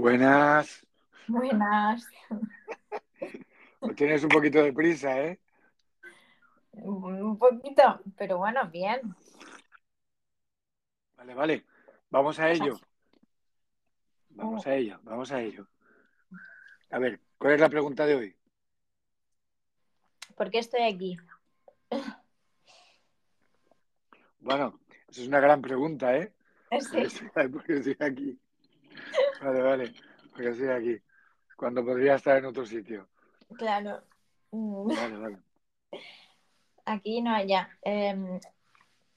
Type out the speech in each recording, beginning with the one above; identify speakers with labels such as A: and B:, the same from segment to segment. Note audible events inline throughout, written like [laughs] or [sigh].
A: Buenas.
B: Buenas. [laughs]
A: Tienes un poquito de prisa, ¿eh?
B: Un poquito, pero bueno, bien.
A: Vale, vale. Vamos a ello. Vamos a ello, vamos a ello. A ver, ¿cuál es la pregunta de hoy?
B: ¿Por qué estoy aquí?
A: Bueno, esa es una gran pregunta, ¿eh? [laughs]
B: Sí.
A: ¿Por qué estoy aquí? Vale, vale. Porque estoy aquí. Cuando podría estar en otro sitio.
B: Claro. Mm,
A: Vale, vale.
B: Aquí no allá. Em,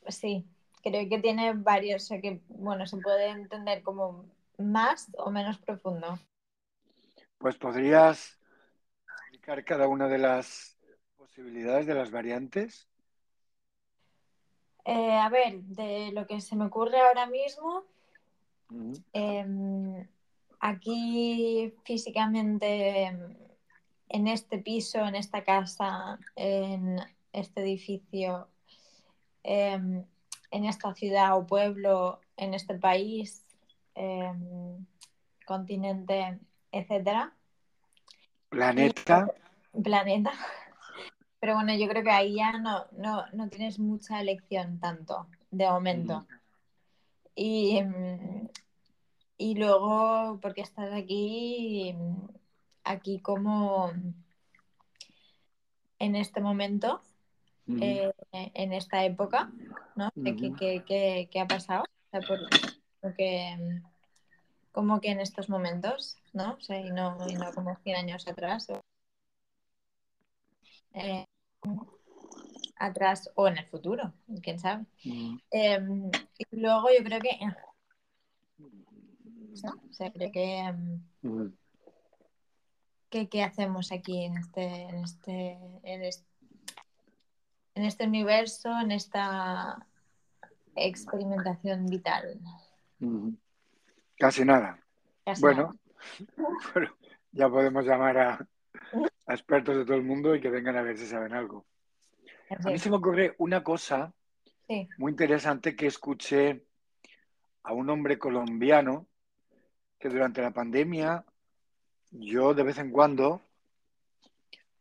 B: sí, creo que tiene varios, o sea que, bueno, se puede entender como más o menos profundo.
A: Pues podrías explicar cada una de las posibilidades de las variantes.
B: Eh, a ver, de lo que se me ocurre ahora mismo, aquí físicamente, em, en este piso, en esta casa, en este edificio, em, en esta ciudad o pueblo, en este país, em, continente, etcétera,
A: Planeta.
B: planeta. [laughs] Pero bueno, yo creo que ahí ya no, no, no tienes mucha elección tanto, de momento.
A: Ujú.
B: Y, mm, y luego, porque estás aquí, mm, aquí como en este momento, eh, en esta época, ¿no? ¿Qué, qué- qué- qué ha pasado? O sea, por- porque, mm, como que en estos momentos, ¿no? O sea, y no, y no como 100 años atrás. o- eh, atrás o en el futuro, quién sabe. Em, y luego yo creo que, ¿no? O sea, creo que, que qué hacemos aquí en este, en este, en este, en este universo, en esta experimentación vital.
A: Casi nada.
B: Casi
A: Bueno, [laughs] bueno, ya podemos llamar a, a expertos de todo el mundo y que vengan a ver si saben algo. A mí se me ocurre una cosa
B: Sí.
A: muy interesante que escuché a un hombre colombiano que durante la pandemia yo de vez en cuando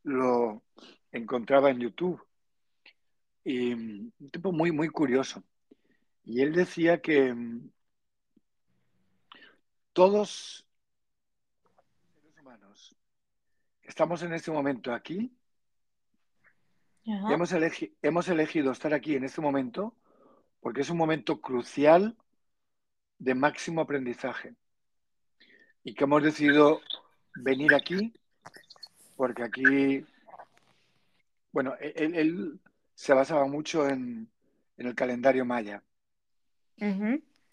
A: lo encontraba en YouTube y mm, un tipo muy, muy curioso. Y él decía que mm, todos los seres humanos estamos en este momento aquí,
B: Ajá.
A: hemos, elegi- hemos elegido estar aquí en este momento porque es un momento crucial de máximo aprendizaje y que hemos decidido venir aquí porque aquí, bueno, e-, él, él se basaba mucho en, en el calendario maya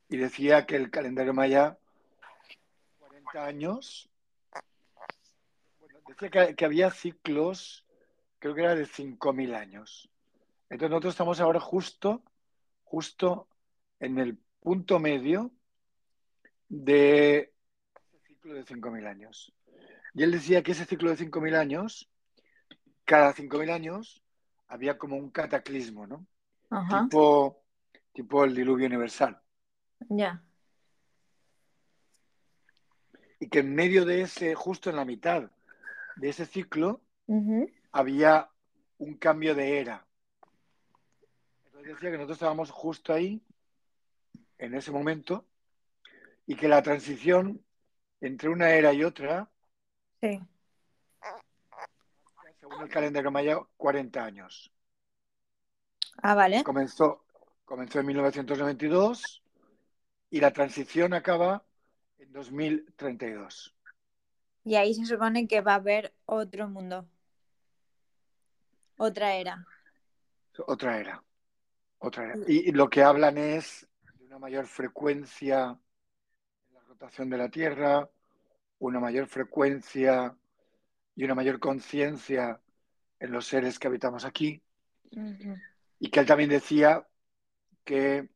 A: y decía que el calendario maya, 40 años, bueno, decía que, que había ciclos, creo que era de 5.000 años. Entonces nosotros estamos ahora justo, justo en el punto medio de ciclo de 5.000 años. Y él decía que ese ciclo de 5.000 años, cada 5.000 años, había como un cataclismo, ¿no?
B: Ajá.
A: Tipo, tipo el diluvio universal.
B: Ya.
A: Y que en medio de ese, justo en la mitad de ese ciclo, había un cambio de era. Entonces decía que nosotros estábamos justo ahí, en ese momento, y que la transición entre una era y otra,
B: Sí.
A: según el calendario maya, 40 años.
B: Ah, vale.
A: Comenzó, comenzó en 1992 y la transición acaba en 2032.
B: Y ahí se supone que va a haber otro mundo. Otra era.
A: Otra era. Otra era. Y, y lo que hablan es de una mayor frecuencia rotación de la Tierra, una mayor frecuencia y una mayor conciencia en los seres que habitamos aquí. Y que él también decía que,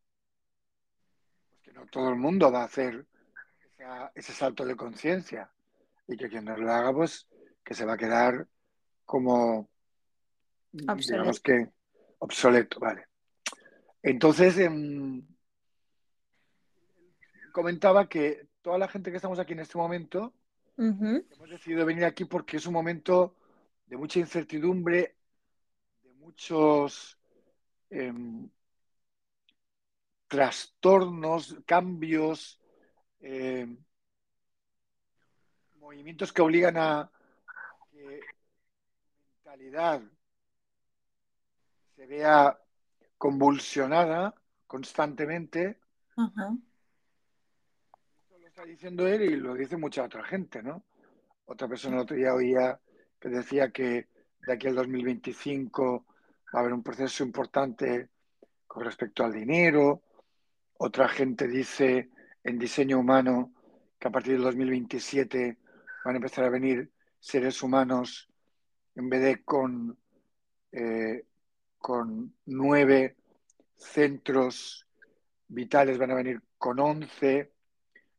A: pues, que no todo el mundo va a hacer esa- ese salto de conciencia y que quien no lo haga, pues que se va a quedar como, digamos
B: Obsoleto.
A: que, obsoleto, vale. Entonces, em, comentaba que toda la gente que estamos aquí en este momento, hemos decidido venir aquí porque es un momento de mucha incertidumbre, de muchos em, trastornos, cambios, em, movimientos que obligan a que la mentalidad se vea convulsionada constantemente. Está diciendo él y lo dice mucha otra gente, ¿no? Otra persona el otro día oía que decía que de aquí al 2025 va a haber un proceso importante con respecto al dinero. Otra gente dice en diseño humano que a partir del 2027 van a empezar a venir seres humanos en vez de con, eh, con nueve centros vitales, van a venir con once.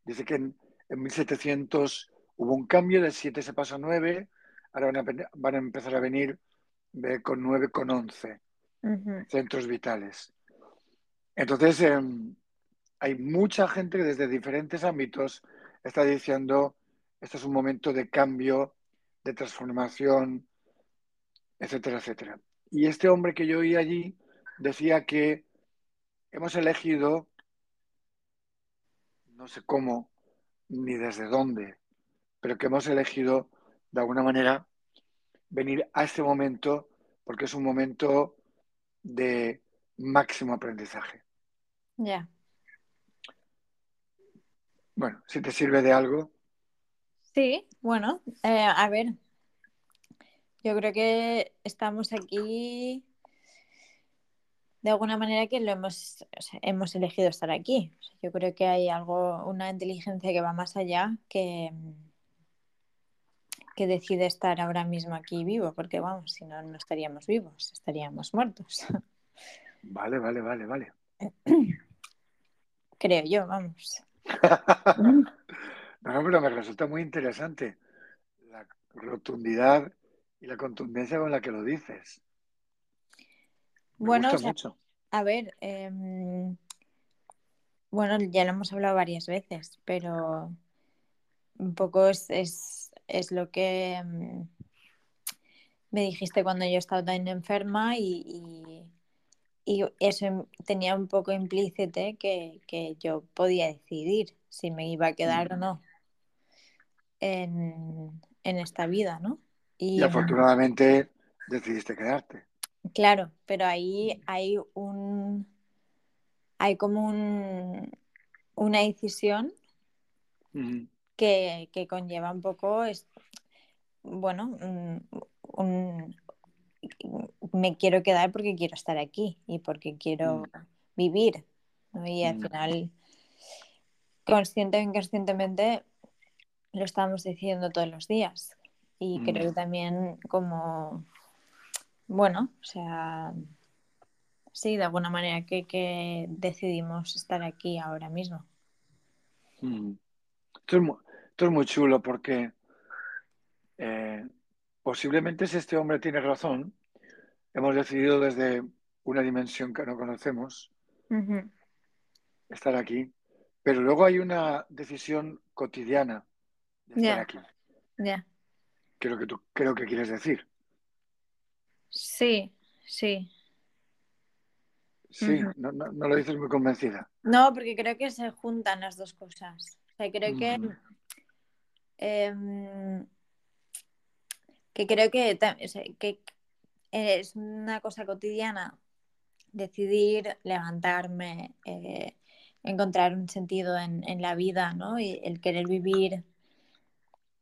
A: Dice que en, en 1700 hubo un cambio, de siete se pasó a nueve, ahora van a, ven- van a empezar a venir con nueve, con once
B: ujú,
A: centros vitales. Entonces, em, hay mucha gente que desde diferentes ámbitos está diciendo, este es un momento de cambio, de transformación, etcétera, etcétera. Y este hombre que yo oí allí decía que hemos elegido, no sé cómo ni desde dónde, pero que hemos elegido de alguna manera venir a este momento porque es un momento de máximo aprendizaje.
B: Ya.
A: Bueno, si te sirve de algo,
B: Sí, bueno, eh, a ver, yo creo que estamos aquí de alguna manera que lo hemos, o sea, hemos elegido estar aquí. O sea, yo creo que hay algo, una inteligencia que va más allá que, que decide estar ahora mismo aquí vivo, porque vamos, si no, no estaríamos vivos, estaríamos muertos,
A: vale, vale, vale, vale. [clears throat]
B: creo yo, vamos.
A: No, [laughs] no, pero me resulta muy interesante la rotundidad y la contundencia con la que lo dices. Me
B: Bueno,
A: gusta
B: o sea,
A: mucho.
B: a ver, em, bueno, ya lo hemos hablado varias veces, pero un poco es, es, es lo que em, me dijiste cuando yo estaba tan enferma y, y, y eso em- tenía un poco implícito que, que yo podía decidir si me iba a quedar o no en, en esta vida, ¿no?
A: Y
B: Y
A: afortunadamente decidiste quedarte.
B: Claro, pero ahí hay un, hay como un, una decisión que, que conlleva un poco, es, bueno, un, un- me quiero quedar porque quiero estar aquí y porque quiero vivir. ¿no? Y al final, consciente o inconscientemente, lo estamos diciendo todos los días. Y creo que también como, bueno, o sea, sí, de alguna manera que, que decidimos estar aquí ahora mismo.
A: Mm. Esto es muy, esto es muy chulo porque eh, posiblemente si este hombre tiene razón, hemos decidido desde una dimensión que no conocemos estar aquí, pero luego hay una decisión cotidiana de estar aquí.
B: Ya.
A: Creo que tú creo que quieres decir.
B: Sí, sí.
A: Sí, no, no- no lo dices muy convencida.
B: No, porque creo que se juntan las dos cosas. O sea, creo que,
A: Ujú.
B: em, que creo que, que es una cosa cotidiana decidir levantarme, eh, encontrar un sentido en, en la vida, ¿no? Y el querer vivir.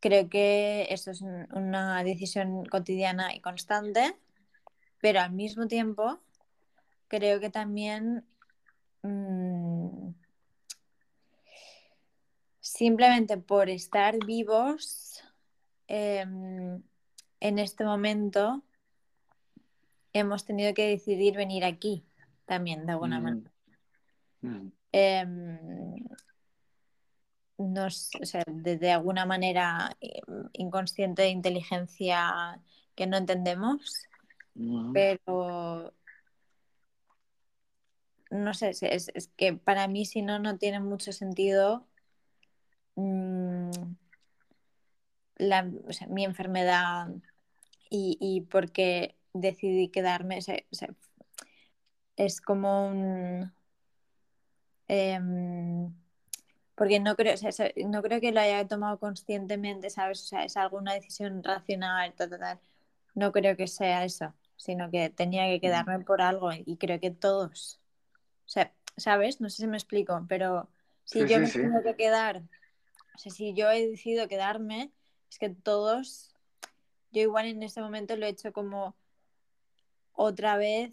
B: Creo que eso es un- una decisión cotidiana y constante, pero al mismo tiempo creo que también mm, simplemente por estar vivos em, en este momento hemos tenido que decidir venir aquí también, de alguna
A: Mm.
B: manera.
A: Mm.
B: Em, nos, o sea, de, de alguna manera eh, inconsciente de inteligencia que no entendemos, Pero no sé, es, es- que para mí si no, no tiene mucho sentido mm, la, o sea, mi enfermedad y, y porque decidí quedarme, se- se- es como un... em, porque no creo, o sea, no creo que lo haya tomado conscientemente, ¿sabes? O sea, es alguna decisión racional, tal, tal, tal. No creo que sea eso, sino que tenía que quedarme por algo y creo que todos, o sea, ¿sabes? No sé si me explico, pero si
A: Sí,
B: yo me
A: sí.
B: tengo que quedar, o sea, si yo he decidido quedarme, es que todos, yo igual en este momento lo he hecho como otra vez,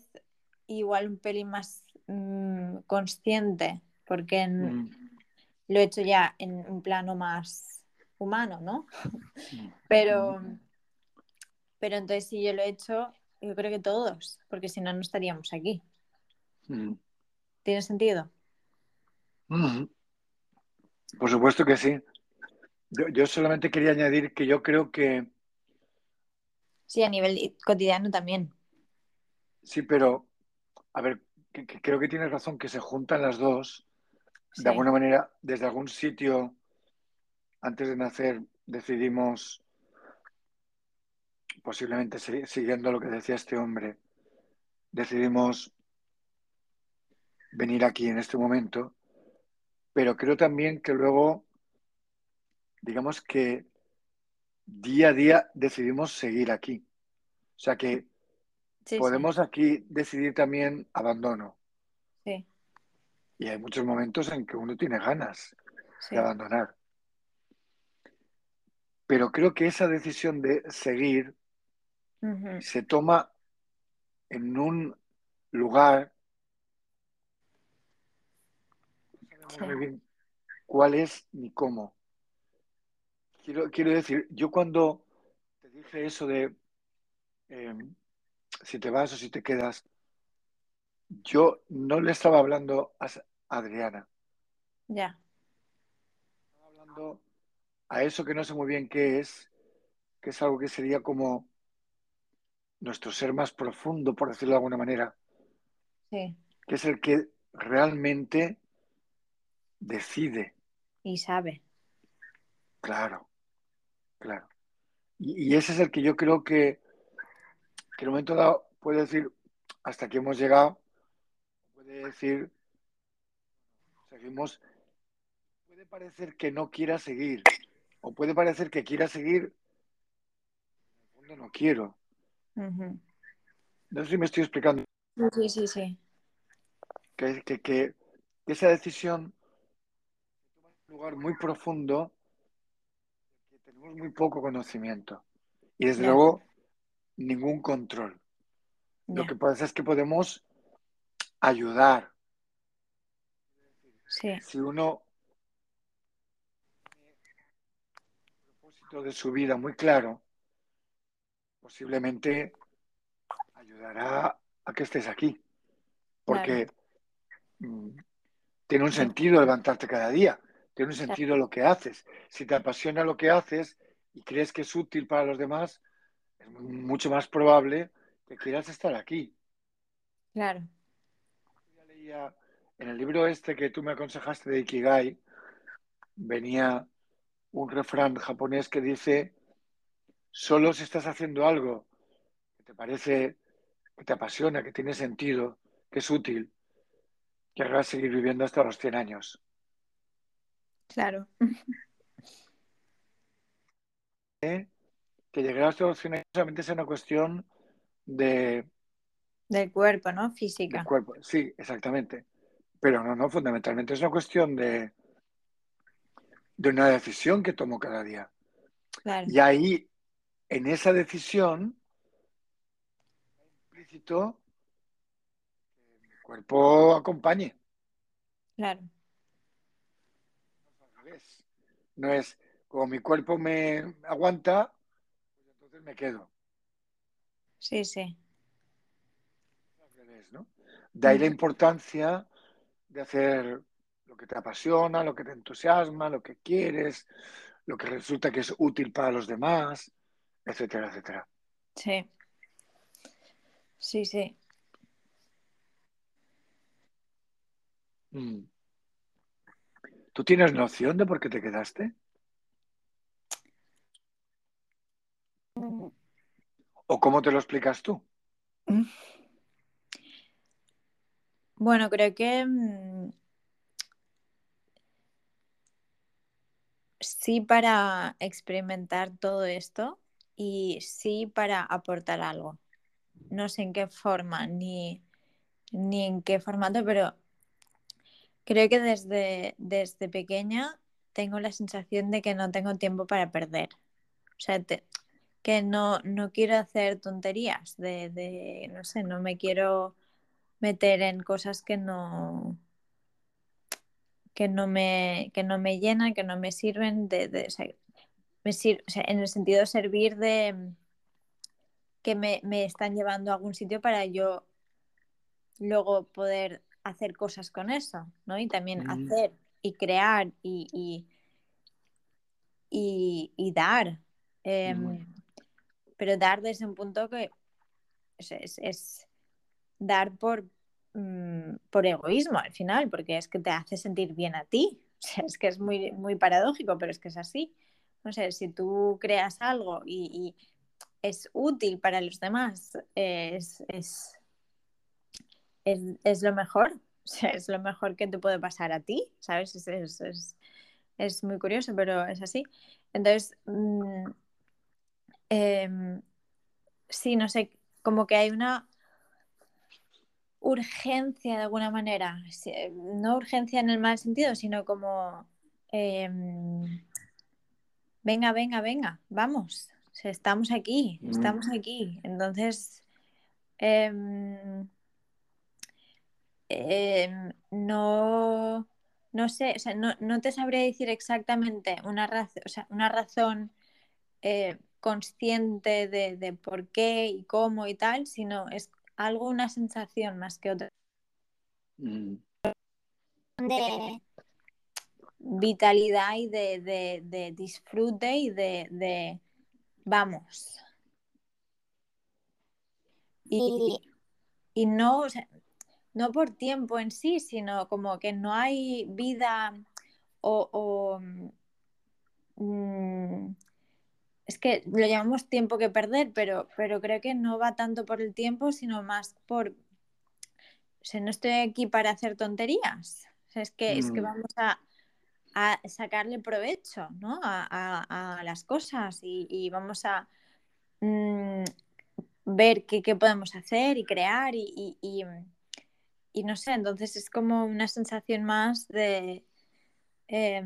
B: igual un pelín más mm, consciente, porque en-
A: Mm,
B: lo he hecho ya en un plano más humano, ¿no?
A: mm, [laughs]
B: Pero, pero entonces si yo lo he hecho, yo creo que todos, porque si no, no estaríamos aquí.
A: mm,
B: ¿Tiene sentido?
A: mm. Por supuesto que sí. Yo, yo solamente quería añadir que yo creo que
B: Sí, a nivel cotidiano también.
A: sí, pero a ver, que- que creo que tienes razón que se juntan las dos.
B: Sí,
A: De alguna manera, desde algún sitio, antes de nacer, decidimos, posiblemente si- siguiendo lo que decía este hombre, decidimos venir aquí en este momento, pero creo también que luego, digamos que día a día decidimos seguir aquí. O sea que
B: sí,
A: podemos aquí decidir también abandono.
B: sí,
A: Y hay muchos momentos en que uno tiene ganas
B: sí,
A: de abandonar. Pero creo que esa decisión de seguir Se toma en un lugar,
B: sí,
A: muy bien cuál es ni cómo. Quiero, quiero decir, yo cuando te dije eso de eh, si te vas o si te quedas, yo no le estaba hablando a Adriana,
B: ya,
A: estaba hablando a eso que no sé muy bien qué es, que es algo que sería como nuestro ser más profundo, por decirlo de alguna manera,
B: sí.
A: que es el que realmente decide,
B: Y sabe,
A: claro, claro. Y, y ese es el que yo creo que, que en un momento dado puede decir hasta aquí hemos llegado, puede decir seguimos, puede parecer que no quiera seguir, o puede parecer que quiera seguir, en el fondo no quiero. No sé si me estoy explicando,
B: Sí, sí, sí,
A: que, que, que esa decisión toma un lugar muy profundo, que tenemos muy poco conocimiento. Y desde luego ningún control. Lo que pasa es que podemos ayudar.
B: sí,
A: Si uno tiene propósito de su vida muy claro, posiblemente ayudará a que estés aquí. Porque mm, tiene un sentido levantarte cada día, tiene un
B: Claro.
A: sentido lo que haces. Si te apasiona lo que haces y crees que es útil para los demás, es mucho más probable que quieras estar aquí.
B: claro,
A: Ya leía en el libro este que tú me aconsejaste de Ikigai, venía un refrán japonés que dice, solo si estás haciendo algo que te parece, que te apasiona, que tiene sentido, que es útil, querrás seguir viviendo hasta los 100 años.
B: claro, [laughs]
A: Que llegar hasta los 100 años solamente es una cuestión de,
B: del cuerpo, ¿no?
A: del
B: Física,
A: cuerpo. Sí, exactamente. Pero no, no, fundamentalmente es una cuestión de, de una decisión que tomo cada día.
B: claro,
A: Y ahí, en esa decisión, implícito que mi cuerpo acompañe.
B: claro.
A: No es como mi cuerpo me aguanta, pues entonces me quedo.
B: sí, sí.
A: De ahí la importancia de hacer lo que te apasiona, lo que te entusiasma, lo que quieres, lo que resulta que es útil para los demás, etcétera, etcétera.
B: sí, sí, sí,
A: Mm. ¿Tú tienes noción de por qué te quedaste? ¿O cómo te lo explicas tú? [laughs]
B: Bueno, creo que mm, sí para experimentar todo esto y sí para aportar algo. No sé en qué forma ni, ni en qué formato, pero creo que desde, desde pequeña tengo la sensación de que no tengo tiempo para perder. O sea, que no, no quiero hacer tonterías, de, de, no sé, no me quiero meter en cosas que no, que no me, que no me llenan, que no me sirven, de, me sir, o sea, en el sentido de servir de que me, me, están llevando a algún sitio para yo luego poder hacer cosas con eso, ¿no? Y también mm. hacer y crear y, y, y, y dar. Eh, mm. Pero dar desde un punto que es, es, es dar por, mmm, por egoísmo al final, porque es que te hace sentir bien a ti. [laughs] O sea, es que es muy, muy paradójico, pero es que es así. No sé, si tú creas algo y, es útil para los demás, es, es, es, lo mejor. [laughs] Es lo mejor que te puede pasar a ti, ¿sabes? Es, es, muy curioso, pero es así. Entonces, mmm, eh, sí, no sé, como que hay una urgencia de alguna manera, no urgencia en el mal sentido, sino como, eh, venga, venga, venga, vamos, estamos aquí, mm. estamos aquí. Entonces, eh, no, no sé, o sea, no, no, te sabría decir exactamente una, raz o sea, una razón eh, consciente de, de, por qué y cómo y tal, sino es algo, una sensación más que otra. Mm. De vitalidad y de, de, de disfrute y de, de vamos. Y, y no, o sea, no por tiempo en sí, sino como que no hay vida o, o mmm, es que lo llamamos tiempo que perder, pero, pero creo que no va tanto por el tiempo, sino más por... O sea, no estoy aquí para hacer tonterías. O sea, es, que, mm. es que mm. vamos a, a, sacarle provecho ¿no? a, las cosas y, vamos a mmm, ver qué, podemos hacer y crear y, y, no sé, entonces es como una sensación más de... Eh,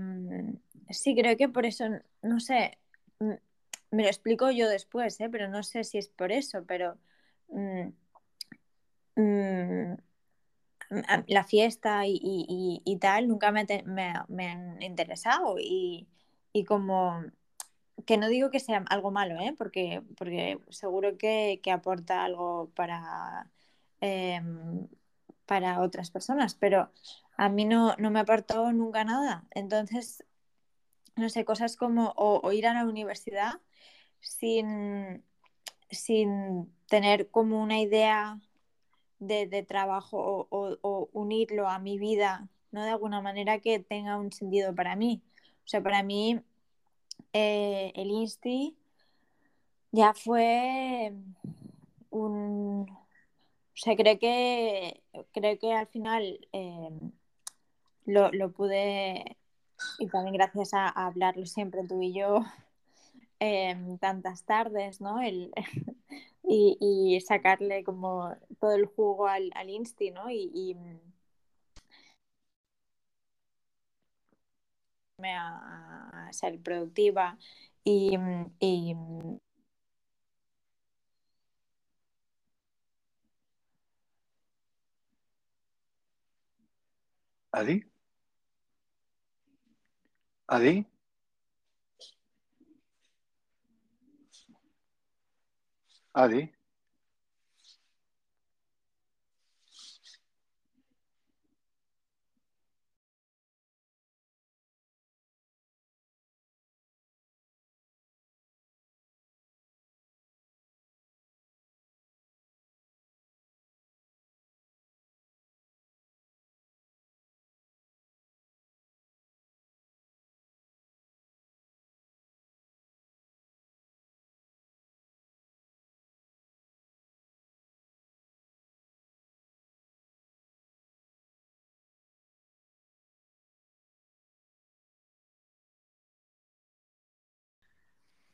B: sí, creo que por eso, no sé, me lo explico yo después, ¿eh? pero no sé si es por eso, pero mmm, la fiesta y, y, y, tal nunca me, me, me han interesado y, y, como que no digo que sea algo malo, ¿eh? porque, porque seguro que, que aporta algo para, eh, para otras personas, pero a mí no, no me aportó nunca nada. Entonces, no sé, cosas como o, o ir a la universidad sin, sin tener como una idea de, trabajo o, unirlo a mi vida, ¿no? De alguna manera que tenga un sentido para mí. O sea, para mí eh, el Insti ya fue un... O sea, creo que, creo que al final eh, lo, lo, pude, y también gracias a, a hablarlo siempre tú y yo, [laughs] eh, tantas tardes, ¿no? El, y, y, sacarle como todo el jugo al, al Insti. Y, y a, a, ser productiva y, y
A: ¿Adi? ¿Adi? Adi.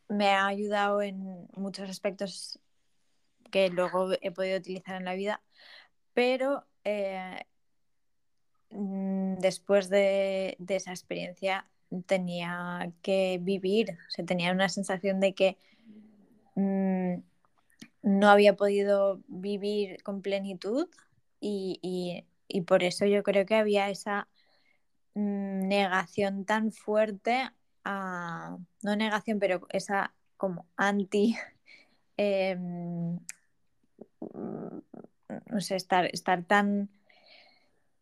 B: Me ha ayudado en muchos aspectos que luego he podido utilizar en la vida, pero eh, mm, después de, esa experiencia tenía que vivir, o sea, tenía una sensación de que mmm, no había podido vivir con plenitud y, y, y, por eso yo creo que había esa mmm, negación tan fuerte, no negación, pero esa como anti... [laughs] Eh, no sé, estar, estar tan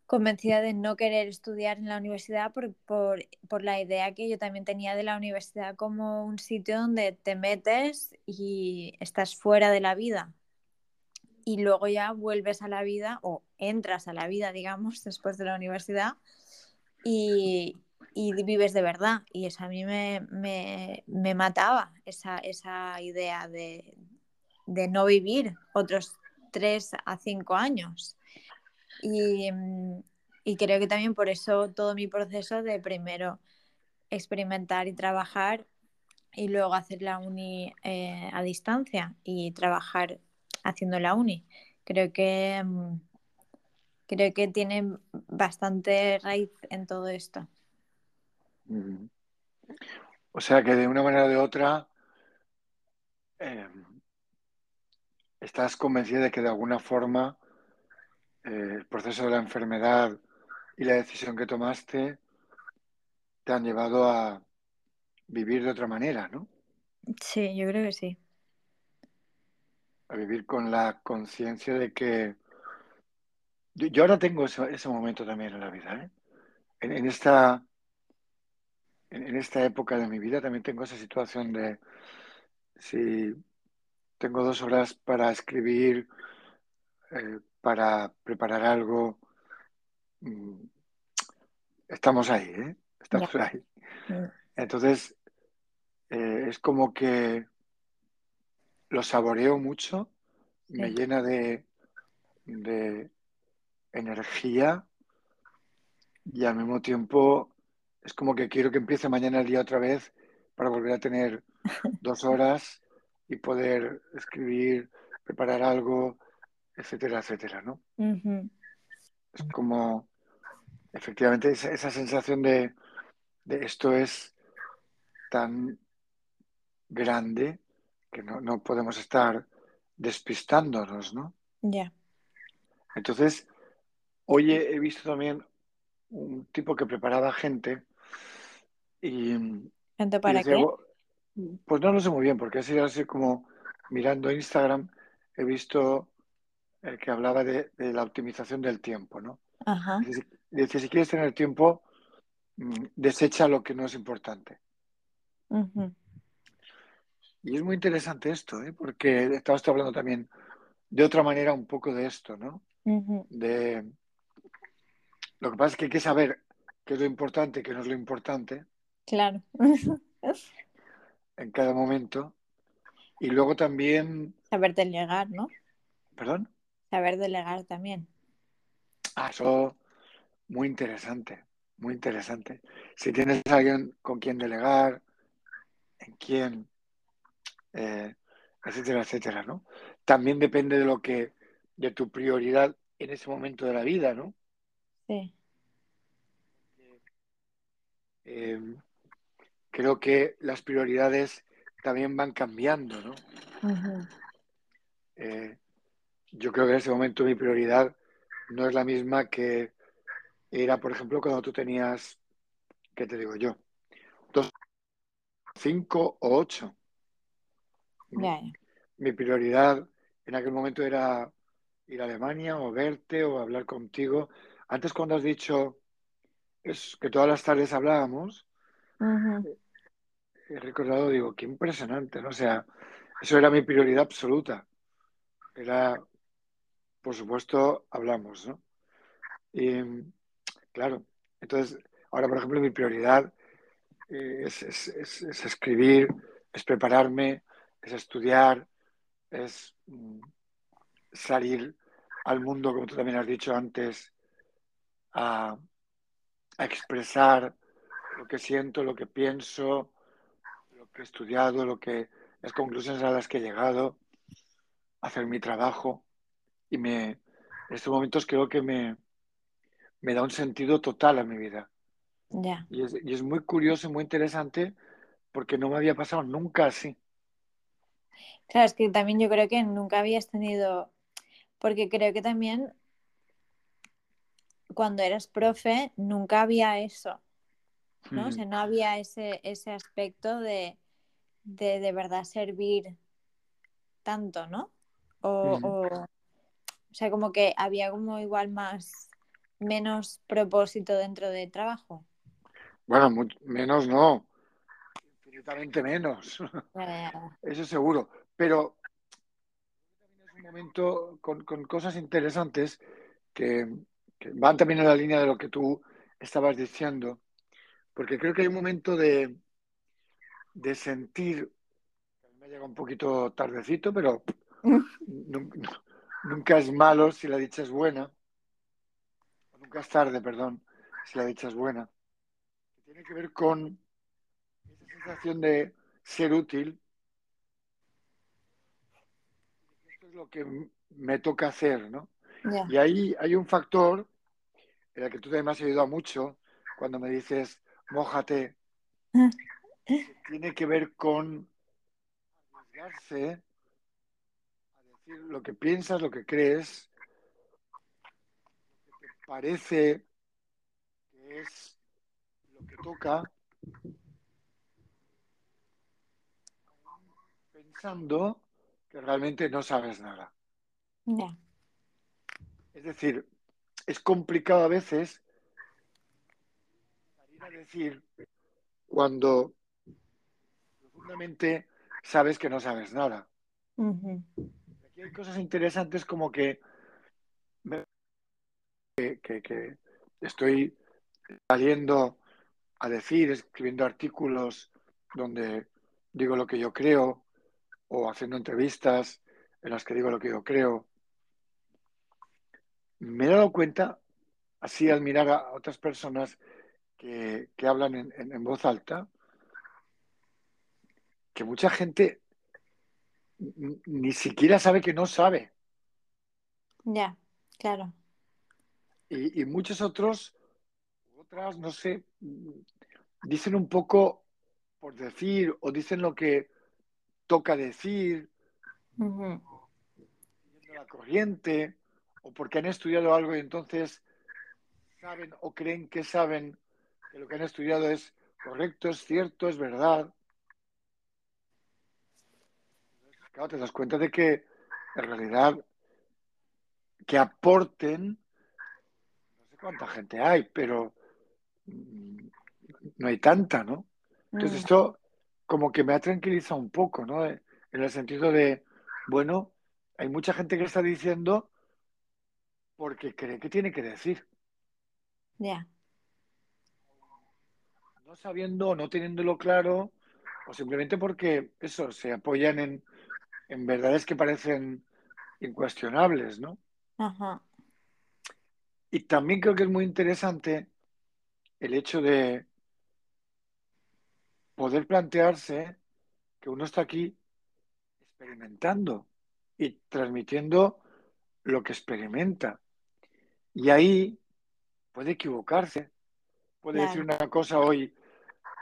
B: convencida de no querer estudiar en la universidad por, por, por, la idea que yo también tenía de la universidad como un sitio donde te metes y estás fuera de la vida. Y luego ya vuelves a la vida o entras a la vida, digamos, [laughs] después de la universidad y, y vives de verdad. Y eso a mí me, me, me mataba, esa, esa idea de, de no vivir otros tres a cinco años. Y, y, creo que también por eso todo mi proceso de primero experimentar y trabajar y luego hacer la uni eh, a distancia y trabajar haciendo la uni. Creo que creo que tiene bastante raíz en todo esto.
A: O sea que de una manera o de otra eh, estás convencida de que de alguna forma eh, el proceso de la enfermedad y la decisión que tomaste te han llevado a vivir de otra manera, ¿no?
B: Sí, yo creo que sí.
A: A vivir con la conciencia de que... Yo ahora tengo ese, ese, momento también en la vida, ¿eh? En, en esta en, esta época de mi vida también tengo esa situación de si tengo dos horas para escribir, eh, para preparar algo, mm, estamos ahí, ¿eh? Estamos ahí. Mm. Entonces, eh, es como que lo saboreo mucho, sí. me llena de, de energía y al mismo tiempo es como que quiero que empiece mañana el día otra vez para volver a tener [laughs] dos horas y poder escribir, preparar algo, etcétera, etcétera, ¿no? Uh -huh. Es como, efectivamente, esa, esa sensación de, de, esto es tan grande que no, no podemos estar despistándonos, ¿no?
B: Ya. Yeah.
A: Entonces, hoy he, he visto también un tipo que preparaba gente y,
B: ¿Gente para y decía, qué?
A: Pues no lo sé muy bien, porque así, así como mirando Instagram he visto el que hablaba de, de la optimización del tiempo, ¿no?
B: Ajá.
A: Dice, dice, si quieres tener tiempo, mm, desecha lo que no es importante.
B: Uh -huh.
A: Y es muy interesante esto, ¿eh? porque estabas hablando también de otra manera un poco de esto, ¿no?
B: Uh -huh.
A: De lo que pasa es que hay que saber qué es lo importante, qué no es lo importante.
B: Claro.
A: en cada momento. Y luego también...
B: Saber delegar, ¿no?
A: ¿Perdón?
B: Saber delegar también.
A: Ah, eso muy interesante, muy interesante. Si tienes a alguien con quien delegar, en quién, eh, etcétera, etcétera, ¿no? También depende de lo que, de tu prioridad en ese momento de la vida, ¿no?
B: Sí.
A: Eh, creo que las prioridades también van cambiando, ¿no?
B: Uh -huh.
A: eh, yo creo que en ese momento mi prioridad no es la misma que era, por ejemplo, cuando tú tenías, ¿qué te digo yo? Dos, cinco o ocho. Mi, mi prioridad en aquel momento era ir a Alemania o verte o hablar contigo. Antes cuando has dicho es que todas las tardes hablábamos,
B: uh -huh.
A: He recordado, digo, qué impresionante, ¿no? O sea, eso era mi prioridad absoluta. Era, por supuesto, hablamos, ¿no? Y, claro, entonces, ahora, por ejemplo, mi prioridad es, es, es, es escribir, es prepararme, es estudiar, es mm, salir al mundo, como tú también has dicho antes, a, a expresar lo que siento, lo que pienso, estudiado, lo que, las conclusiones a las que he llegado, hacer mi trabajo. Y me, en estos momentos creo que me, me da un sentido total a mi vida.
B: Ya.
A: Y es, y es muy curioso y muy interesante porque no me había pasado nunca así.
B: Claro, es que también yo creo que nunca habías tenido, porque creo que también cuando eras profe nunca había eso, ¿no? O sea, no había ese, ese aspecto de, de de verdad servir tanto, ¿no? O, o, o sea, como que había como igual más, menos propósito dentro del trabajo.
A: Bueno, mu- menos no, infinitamente menos,
B: ya. [laughs]
A: eso seguro. Pero también es un momento con, con cosas interesantes que, que van también en la línea de lo que tú estabas diciendo, porque creo que hay un momento de, de sentir, me llega un poquito tardecito, pero [laughs] nun- nu- nunca es malo si la dicha es buena, nunca es tarde, perdón, si la dicha es buena, que tiene que ver con esa sensación de ser útil, esto es lo que me toca hacer, ¿no? Y ahí hay un factor en el que tú también me has ayudado mucho cuando me dices, mójate, que tiene que ver con arriesgarse a decir lo que piensas, lo que crees, lo que te parece que es lo que toca, pensando que realmente no sabes nada. Es decir, es complicado a veces salir a decir cuando profundamente sabes que no sabes nada. Aquí hay cosas interesantes como que, que, que- que estoy saliendo a decir, escribiendo artículos donde digo lo que yo creo o haciendo entrevistas en las que digo lo que yo creo. Me he dado cuenta, así al mirar a otras personas que, que hablan en, en- en voz alta, que mucha gente ni siquiera sabe que no sabe.
B: Ya, claro.
A: Y, y muchos otros, otras, no sé, dicen un poco por decir o dicen lo que toca decir, siguiendo la corriente, o porque han estudiado algo y entonces saben o creen que saben que lo que han estudiado es correcto, es cierto, es verdad. Claro, te das cuenta de que en realidad que aporten, no sé cuánta gente hay, pero mm, no hay tanta, ¿no? Entonces
B: Mm,
A: esto como que me ha tranquilizado un poco, ¿no? En el sentido de, bueno, hay mucha gente que está diciendo porque cree que tiene que decir,
B: Ya.
A: no sabiendo o no teniéndolo claro, o simplemente porque eso, se apoyan en, en verdades que parecen incuestionables, ¿no?
B: Ajá.
A: Y también creo que es muy interesante el hecho de poder plantearse que uno está aquí experimentando y transmitiendo lo que experimenta. Y ahí puede equivocarse, puede decir una cosa hoy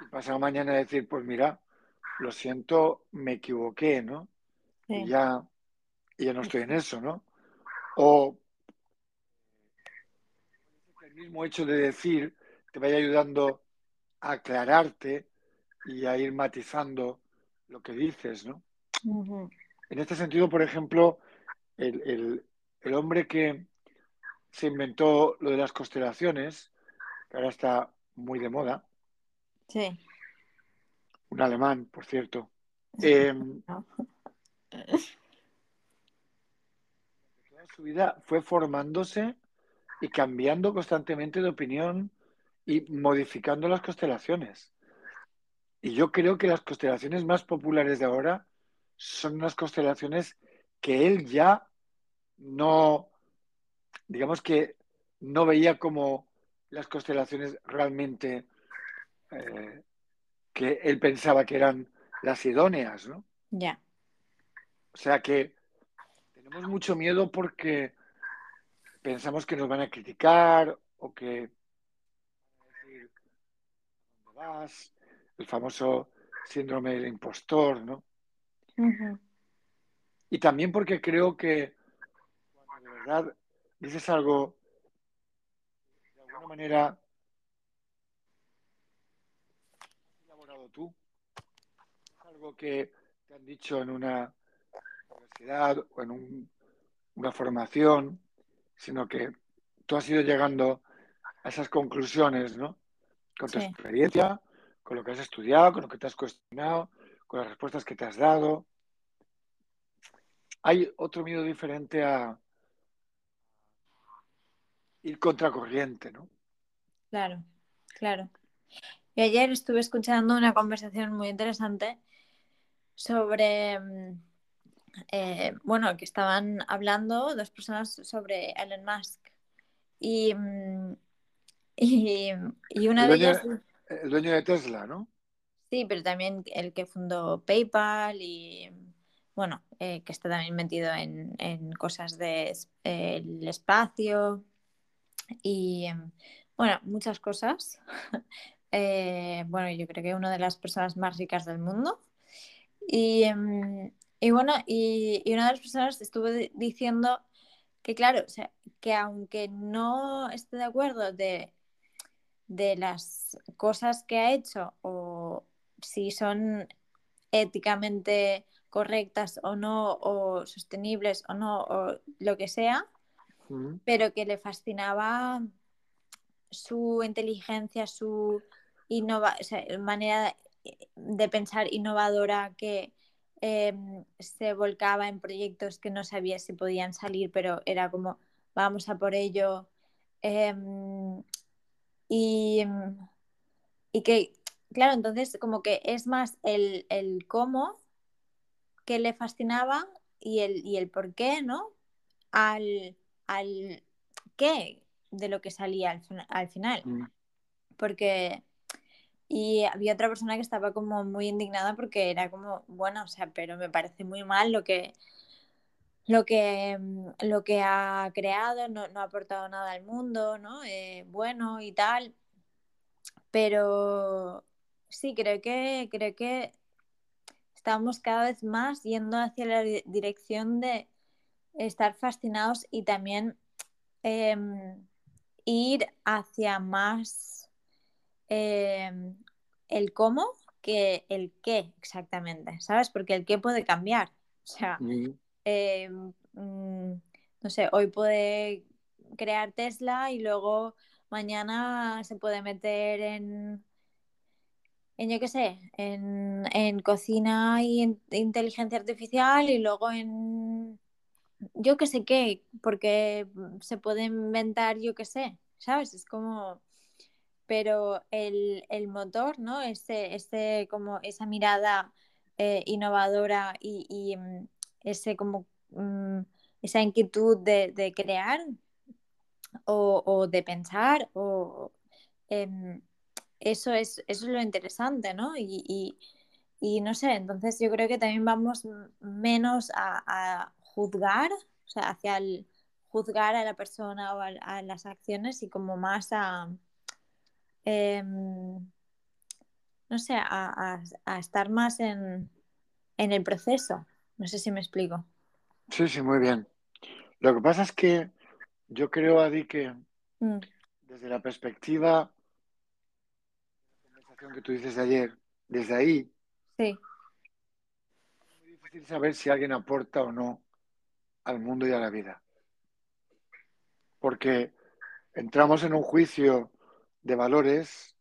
A: y pasado mañana decir, pues mira, lo siento, me equivoqué, ¿no? Y ya, y ya no estoy en eso, ¿no? O el mismo hecho de decir te vaya ayudando a aclararte y a ir matizando lo que dices, ¿no? En este sentido, por ejemplo, el, el- el hombre que se inventó lo de las constelaciones, que ahora está muy de moda,
B: Sí.
A: un alemán, por cierto, eh, [laughs]
B: ¿no?
A: Su vida fue formándose y cambiando constantemente de opinión y modificando las constelaciones. Y yo creo que las constelaciones más populares de ahora son unas constelaciones que él ya no, digamos que no veía como las constelaciones realmente eh, que él pensaba que eran las idóneas, ¿no?
B: Ya.
A: O sea que tenemos mucho miedo porque pensamos que nos van a criticar o que van a decir dónde vas, el famoso síndrome del impostor, ¿no? Y también porque creo que cuando de verdad dices algo de alguna manera has elaborado tú, es algo que te han dicho en una universidad o en un- una formación, sino que tú has ido llegando a esas conclusiones, ¿no? Con tu
B: Sí.
A: experiencia, con lo que has estudiado, con lo que te has cuestionado, con las respuestas que te has dado. Hay otro miedo diferente a ir contracorriente, ¿no?
B: Claro, claro. Y ayer estuve escuchando una conversación muy interesante sobre, mm, eh, bueno, que estaban hablando dos personas sobre Elon Musk. Y, mm, [laughs] y, y una
A: El
B: de
A: dueño,
B: ellas,
A: el dueño de Tesla, ¿no?
B: sí, pero también el que fundó PayPal y, bueno, eh, que está también metido en, en cosas del espacio y, em, bueno, muchas cosas. [laughs] Eh, bueno, yo creo que una de las personas más ricas del mundo. Y, em, y bueno, y, y una de las personas estuvo di- diciendo que, claro, o sea, que aunque no esté de acuerdo de, de las cosas que ha hecho o si son éticamente correctas o no, o sostenibles o no, o lo que sea,
A: Mm,
B: pero que le fascinaba su inteligencia, su innova o sea, manera de pensar innovadora que eh, se volcaba en proyectos que no sabía si podían salir, pero era como, vamos a por ello. Eh, y, y, que, claro, entonces como que es más el, el cómo que le fascinaba y el, y el por qué, ¿no? Al, al qué de lo que salía al, al final.
A: mm,
B: Porque y había otra persona que estaba como muy indignada porque era como, bueno, o sea, pero me parece muy mal lo que, lo que, mm, lo que ha creado, no, no ha aportado nada al mundo, ¿no? Eh, bueno y tal. Pero sí, creo que, creo que estamos cada vez más yendo hacia la di- dirección de estar fascinados y también em, ir hacia más em, el cómo que el qué exactamente, ¿sabes? Porque el qué puede cambiar. [laughs] O sea, eh, mm, no sé, hoy puede crear Tesla y luego mañana se puede meter en, en yo qué sé, en, en cocina y en inteligencia artificial y luego en yo qué sé qué, porque se puede inventar yo qué sé, ¿sabes? Es como pero el, el motor, ¿no? Ese, ese, como esa mirada eh, innovadora y, y, mm, ese como mm, esa inquietud de, de crear o, o, de pensar o em, eso es eso es lo interesante, ¿no? Y, y, no sé, entonces yo creo que también vamos menos a, a juzgar, o sea, hacia el juzgar a la persona o a, a las acciones y como más a eh, no sé, a, a, a estar más en, en, el proceso. No sé si me explico.
A: Sí, sí, muy bien. Lo que pasa es que yo creo, Adi, que
B: mm.
A: desde la perspectiva la conversación que tú dices de ayer, desde ahí,
B: sí.
A: es muy difícil saber si alguien aporta o no al mundo y a la vida. Porque entramos en un juicio de valores.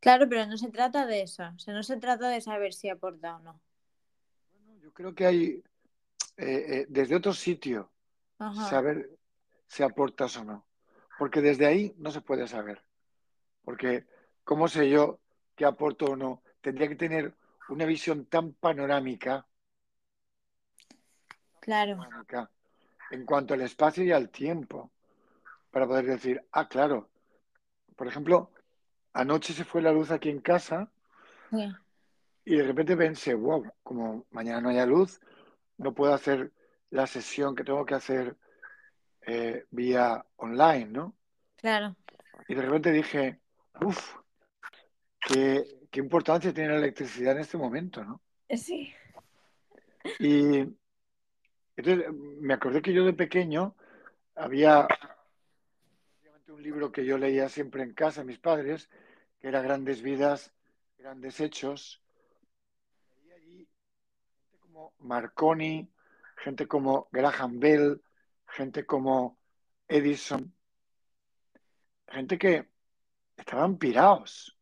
B: Claro, pero no se trata de eso. O sea, no se trata de saber si aporta o no.
A: Bueno, yo creo que hay, eh, eh, desde otro sitio,
B: Ajá.
A: saber si aportas o no. Porque desde ahí no se puede saber. Porque, ¿cómo sé yo qué aporto o no? Tendría que tener una visión tan panorámica,
B: Claro.
A: panorámica en cuanto al espacio y al tiempo para poder decir, ah, claro. Por ejemplo, anoche se fue la luz aquí en casa y de repente pensé, wow, como mañana no haya luz, no puedo hacer la sesión que tengo que hacer eh, vía online, ¿no?
B: Claro.
A: Y de repente dije, uff, qué, qué importancia tiene la electricidad en este momento, ¿no?
B: Sí.
A: Y entonces me acordé que yo de pequeño había un libro que yo leía siempre en casa, mis padres, que era Grandes Vidas, Grandes Hechos. Y allí gente como Marconi, gente como Graham Bell, gente como Edison, gente que estaban pirados,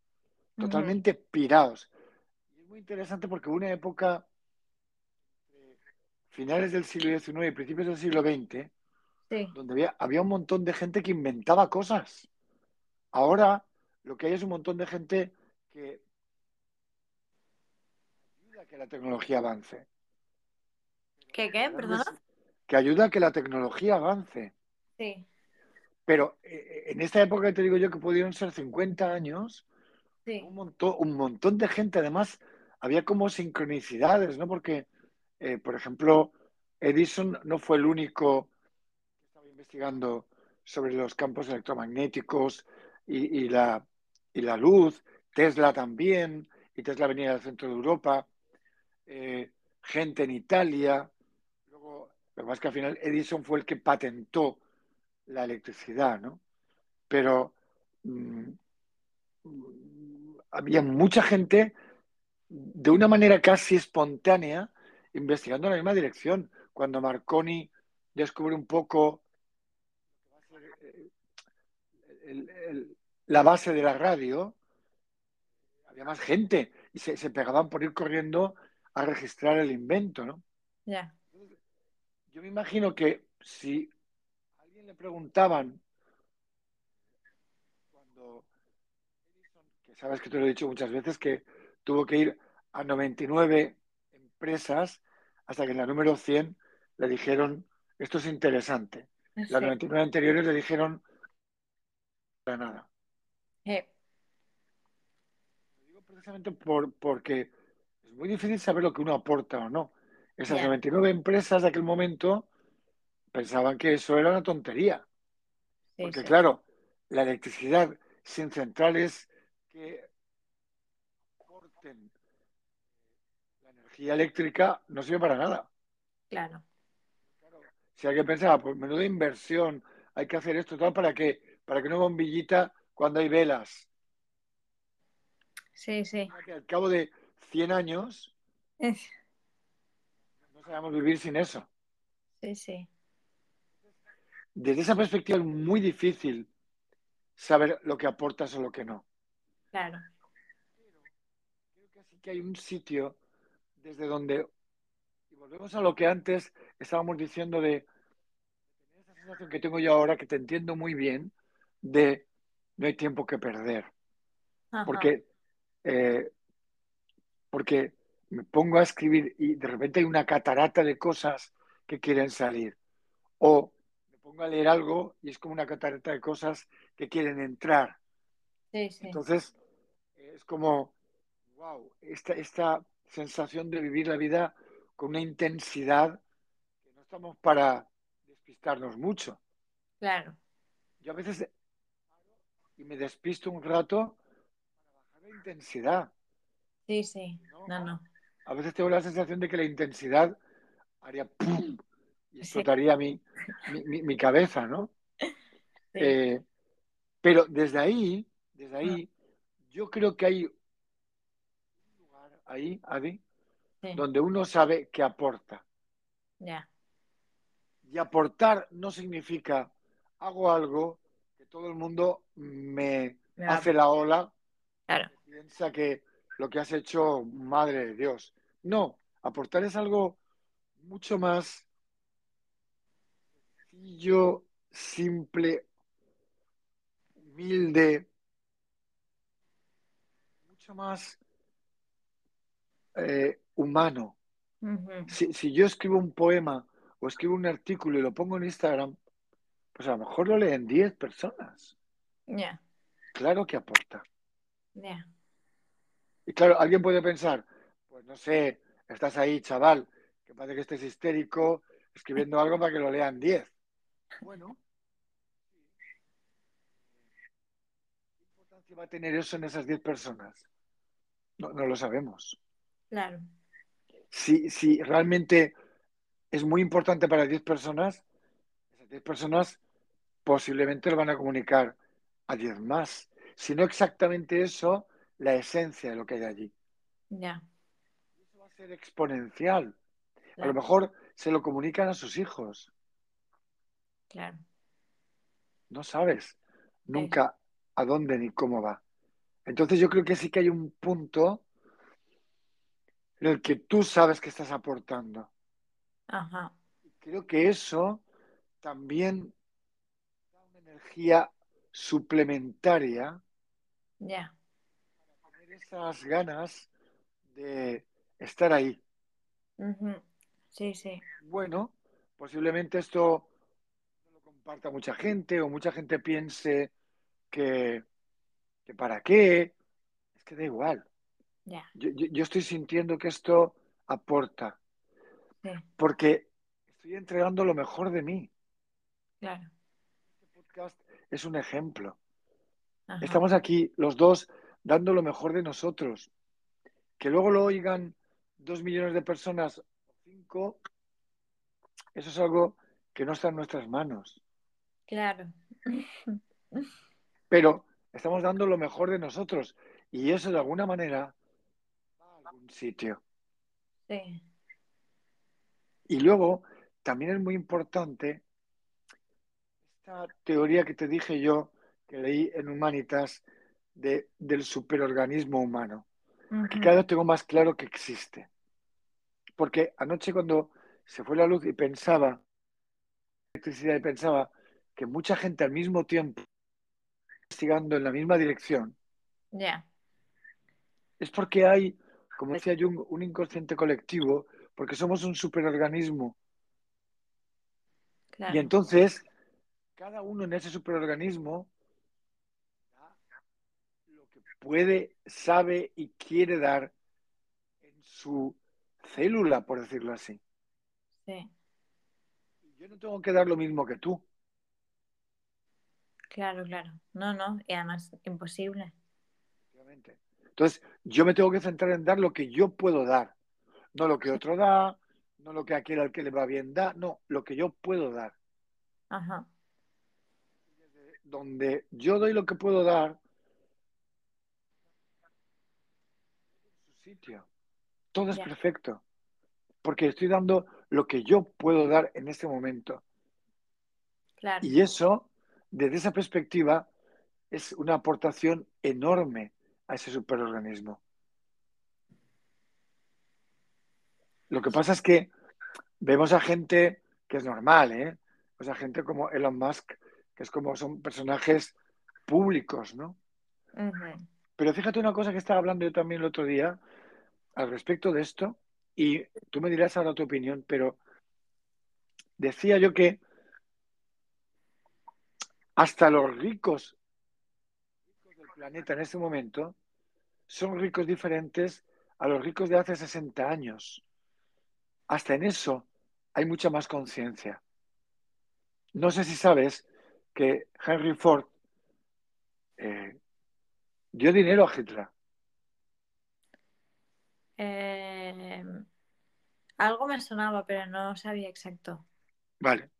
A: totalmente pirados. Y es muy interesante porque hubo una época, finales del siglo XIX y principios del siglo XX,
B: Sí.
A: donde había, había un montón de gente que inventaba cosas. Ahora lo que hay es un montón de gente que ayuda a que la tecnología avance.
B: ¿Qué qué? ¿Perdona?
A: Que ayuda a que la tecnología avance.
B: Sí.
A: Pero eh, en esta época te digo yo que pudieron ser 50 años,
B: Sí.
A: un montón, un montón de gente, además, había como sincronicidades, ¿no? Porque, eh, por ejemplo, Edison no fue el único investigando sobre los campos electromagnéticos y, la, y la luz, Tesla también, y Tesla venía del centro de Europa, eh, gente en Italia. Luego, lo que que al final Edison fue el que patentó la electricidad, ¿no? Pero mm, había mucha gente de una manera casi espontánea investigando en la misma dirección. Cuando Marconi descubre un poco eh, el- el- la base de la radio, había más gente y se, se pegaban por ir corriendo a registrar el invento, ¿no?
B: Ya.
A: Yo me imagino que si a alguien le preguntaban cuando que sabes que te lo he dicho muchas veces, que tuvo que ir a 99 empresas hasta que en la número 100 le dijeron, esto es interesante. Las
B: Sí.
A: 99 anteriores le dijeron, para nada. Lo digo precisamente por, porque es muy difícil saber lo que uno aporta o no. Esas
B: Ya.
A: 99 empresas de aquel momento pensaban que eso era una tontería.
B: sí,
A: Porque
B: sí.
A: claro, la electricidad sin centrales que aporten la energía eléctrica no sirve para nada.
B: Claro.
A: Si alguien pensaba, pues menuda inversión, hay que hacer esto, tal, ¿para qué? Para que una bombillita cuando hay velas.
B: Sí, sí.
A: Que al cabo de 100 años
B: Es-
A: no sabemos vivir sin eso.
B: Sí, sí.
A: Desde esa perspectiva es muy difícil saber lo que aportas o lo que no.
B: Claro.
A: Creo que sí que hay un sitio desde donde, y volvemos a lo que antes estábamos diciendo de tener esa sensación que tengo yo ahora, que te entiendo muy bien, de no hay tiempo que perder.
B: Ajá.
A: Porque, eh, porque me pongo a escribir y de repente hay una catarata de cosas que quieren salir. O me pongo a leer algo y es como una catarata de cosas que quieren entrar.
B: Sí, sí.
A: Entonces, es como, wow, esta, esta sensación de vivir la vida con una intensidad que no estamos para despistarnos mucho.
B: Claro.
A: Yo a veces y me despisto un rato para bajar la intensidad.
B: Sí, sí. No, no.
A: A veces tengo la sensación de que la intensidad haría ¡pum! y explotaría mi, mi, mi- mi cabeza, ¿no?
B: Sí.
A: Eh, pero desde ahí, desde ahí, yo creo que hay un lugar ahí, Adi,
B: Sí.
A: donde uno sabe que aporta.
B: Ya.
A: Y aportar no significa hago algo todo el mundo me hace la ola,
B: Claro.
A: piensa que lo que has hecho, madre de Dios. No, aportar es algo mucho más sencillo, simple, humilde, mucho más eh, humano. Si, si yo escribo un poema o escribo un artículo y lo pongo en Instagram, pues a lo mejor lo leen 10 personas.
B: Ya.
A: Claro que aporta.
B: Ya.
A: Y claro, alguien puede pensar, pues no sé, estás ahí, chaval, que parece que estés histérico, escribiendo algo para que lo lean 10. Bueno, ¿qué importancia va a tener eso en esas 10 personas? No, no, lo sabemos.
B: Claro.
A: Si, si realmente es muy importante para 10 personas, esas 10 personas posiblemente lo van a comunicar a 10 más. Si no exactamente eso, la esencia de lo que hay allí.
B: Ya.
A: Eso va a ser exponencial. A lo mejor se lo comunican a sus hijos.
B: Claro.
A: No sabes nunca a dónde ni cómo va. Entonces yo creo que sí que hay un punto en el que tú sabes que estás aportando.
B: Ajá.
A: Creo que eso también energía suplementaria
B: Ya.
A: para tener esas ganas de estar ahí.
B: Sí, sí.
A: Bueno, posiblemente esto no lo comparta mucha gente o mucha gente piense que, que para qué. Es que da igual.
B: Ya.
A: Yo, yo- yo estoy sintiendo que esto aporta
B: Sí.
A: porque estoy entregando lo mejor de mí.
B: Claro.
A: Podcast es un ejemplo.
B: Ajá.
A: Estamos aquí los dos dando lo mejor de nosotros. Que luego lo oigan dos millones de personas o cinco, eso es algo que no está en nuestras manos.
B: Claro.
A: Pero estamos dando lo mejor de nosotros y eso de alguna manera va a algún sitio.
B: Sí.
A: Y luego también es muy importante esta teoría que te dije yo, que leí en Humanitas, de, del superorganismo humano. que cada vez tengo más claro que existe. Porque anoche cuando se fue la luz y pensaba, electricidad y pensaba que mucha gente al mismo tiempo investigando en la misma dirección,
B: Ya.
A: es porque hay, como decía Jung, un inconsciente colectivo, porque somos un superorganismo.
B: Claro.
A: Y entonces, cada uno en ese superorganismo da lo que puede, sabe y quiere dar en su célula, por decirlo así.
B: Sí.
A: Yo no tengo que dar lo mismo que tú.
B: Claro, claro. No, no. Y además, imposible.
A: Entonces, yo me tengo que centrar en dar lo que yo puedo dar, no lo que otro da, no lo que aquel al que le va bien da, no, lo que yo puedo dar.
B: Ajá.
A: Donde yo doy lo que puedo dar, en su sitio. Todo es perfecto, porque estoy dando lo que yo puedo dar en este momento.
B: Claro.
A: Y eso, desde esa perspectiva, es una aportación enorme a ese superorganismo. Lo que pasa es que vemos a gente que es normal, ¿eh? O sea, gente como Elon Musk, que es como son personajes públicos, ¿no? Pero fíjate una cosa que estaba hablando yo también el otro día al respecto de esto, y tú me dirás ahora tu opinión, pero decía yo que hasta los ricos del planeta en este momento son ricos diferentes a los ricos de hace 60 años. Hasta en eso hay mucha más conciencia. No sé si sabes que Henry Ford eh, dio dinero a Hitler.
B: Eh, algo me sonaba, pero no sabía exacto.
A: Vale.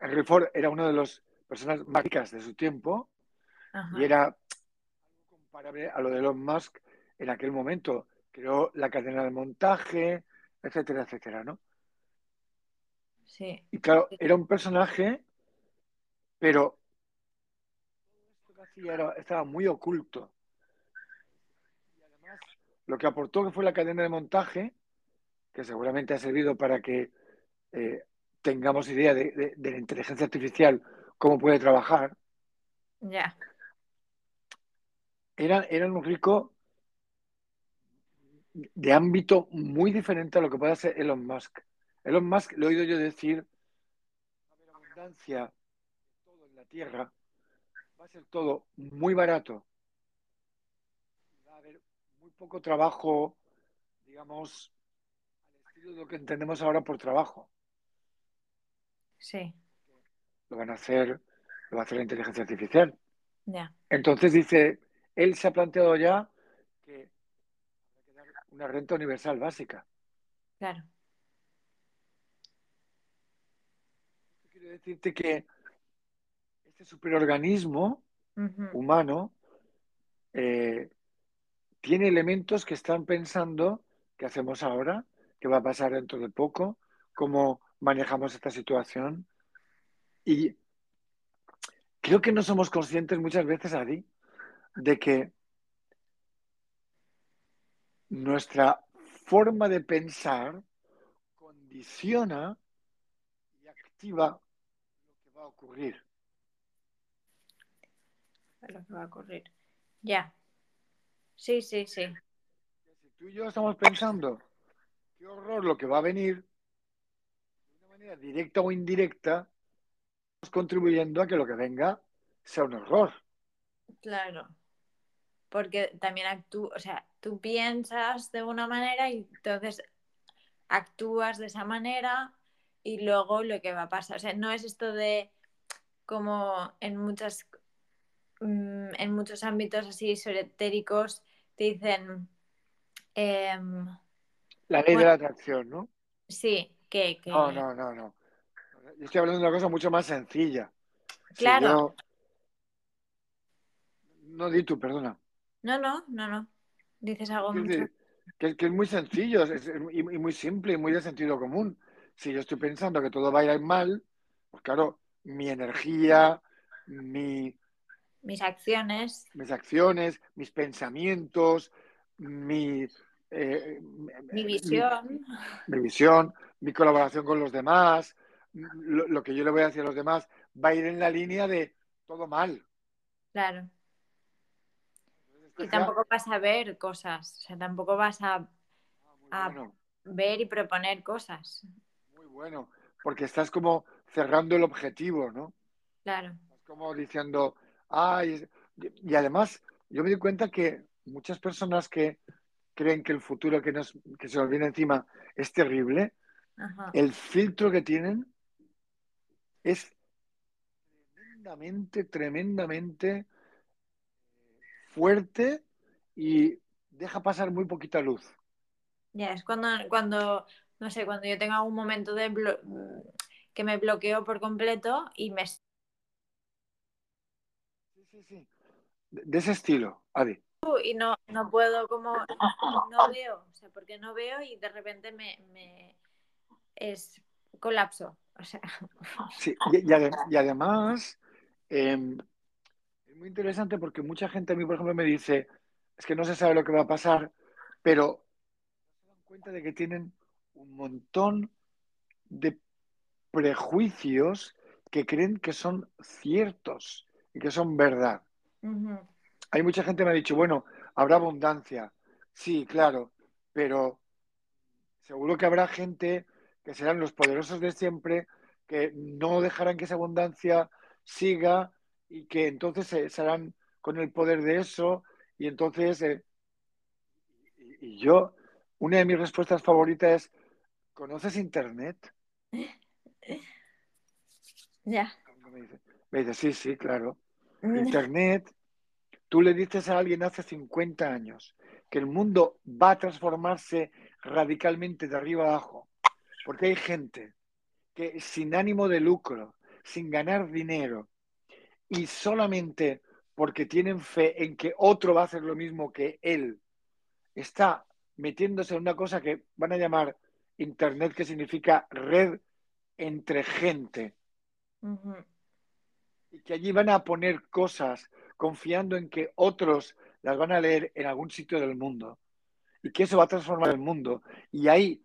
A: Henry Ford era una de las personas más ricas de su tiempo
B: Ajá.
A: y era comparable a lo de Elon Musk en aquel momento. Creó la cadena de montaje, etcétera, etcétera, ¿no?
B: Sí.
A: Y claro, era un personaje, pero esto hacía era- estaba muy oculto. Y además, lo que aportó que fue la cadena de montaje, que seguramente ha servido para que eh, tengamos idea de, de- de la inteligencia artificial, cómo puede trabajar,
B: Ya.
A: era, era un rico de ámbito muy diferente a lo que puede ser Elon Musk. Elon Musk, le he oído yo decir, abundancia de todo en la Tierra, va a ser todo muy barato, va a haber muy poco trabajo digamos, al estilo de lo que entendemos ahora por trabajo.
B: Sí.
A: Lo van a hacer, lo va a hacer la inteligencia artificial.
B: Ya.
A: Entonces dice, él se ha planteado ya que que dar una renta universal básica.
B: Claro.
A: Quiero decirte que este superorganismo humano eh, tiene elementos que están pensando qué hacemos ahora, qué va a pasar dentro de poco, cómo manejamos esta situación. Y creo que no somos conscientes muchas veces, Adi, de que nuestra forma de pensar condiciona y activa lo que va a ocurrir.
B: Lo que va a ocurrir. Ya. Sí, sí, sí.
A: Si tú y yo estamos pensando, qué horror lo que va a venir, de una manera directa o indirecta, estamos contribuyendo a que lo que venga sea un horror.
B: Claro. Porque también actúas, o sea, tú piensas de una manera y entonces actúas de esa manera y luego lo que va a pasar. O sea, no es esto de como en muchas mm, en muchos ámbitos así esotéricos te dicen em,
A: La ley de la atracción, ¿no?
B: sí, que, que
A: No, no, no, no. Yo estoy hablando de una cosa mucho más sencilla. Si
B: Claro.
A: yo- No di tú, perdona.
B: no, no, no, no. Dices algo mucho.
A: que, que es muy sencillo es- es- y, y muy simple y muy de sentido común. Si yo estoy pensando que todo va a ir mal, pues claro, mi energía, mi,
B: Mis acciones,
A: mis acciones, mis pensamientos, mi, eh,
B: mi visión.
A: mi visión, mi colaboración con los demás, lo, lo que yo le voy a decir a los demás, va a ir en la línea de todo mal.
B: Claro. Y tampoco vas a ver cosas. O sea, tampoco vas a
A: Ah, muy
B: a-
A: bueno,
B: ver y proponer cosas.
A: muy bueno, porque estás como cerrando el objetivo, ¿no?
B: Claro.
A: Estás como diciendo, ay, y además yo me di cuenta que muchas personas que creen que el futuro que, nos, que se nos viene encima es terrible,
B: Ajá.
A: el filtro que tienen es tremendamente, tremendamente fuerte y deja pasar muy poquita luz.
B: Ya, es cuando, cuando, no sé, cuando yo tengo algún momento de que me bloqueo por completo y me
A: Sí, sí, sí. De, ese estilo, Adi.
B: y no, no puedo como no veo, o sea, porque no veo y de repente me, me es colapso. O sea,
A: Sí, y, y ade- y además eh, es muy interesante porque mucha gente a mí, por ejemplo, me dice, es que no se sabe lo que va a pasar, pero se dan cuenta de que tienen un montón de prejuicios que creen que son ciertos y que son verdad. Hay mucha gente que me ha dicho, bueno, habrá abundancia. Sí, claro, pero seguro que habrá gente que serán los poderosos de siempre, que no dejarán que esa abundancia siga y que entonces se, se harán con el poder de eso. Y entonces, eh, y, y yo, una de mis respuestas favoritas es, ¿conoces Internet? [laughs]
B: ya.
A: Dice, me dice, sí, sí, claro. Internet, tú le dices a alguien hace 50 años que el mundo va a transformarse radicalmente de arriba abajo, porque hay gente que sin ánimo de lucro, sin ganar dinero, y solamente porque tienen fe en que otro va a hacer lo mismo que él, está metiéndose en una cosa que van a llamar Internet, que significa red entre gente y que allí van a poner cosas confiando en que otros las van a leer en algún sitio del mundo y que eso va a transformar el mundo. Y ahí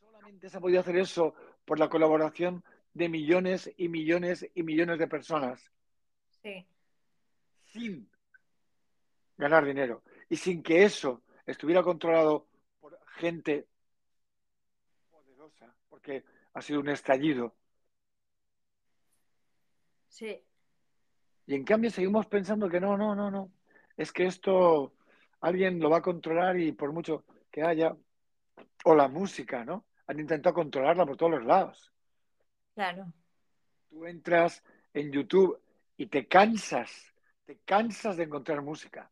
A: solamente se ha podido hacer eso por la colaboración de millones y millones y millones de personas
B: Sí,
A: sin ganar dinero y sin que eso estuviera controlado por gente poderosa, porque ha sido un estallido.
B: Sí,
A: Y en cambio seguimos pensando que no, no, no, no. Es que esto alguien lo va a controlar y por mucho que haya, o la música, ¿no? Han intentado controlarla por todos los lados.
B: Claro.
A: Tú entras en YouTube y te cansas, te cansas de encontrar música.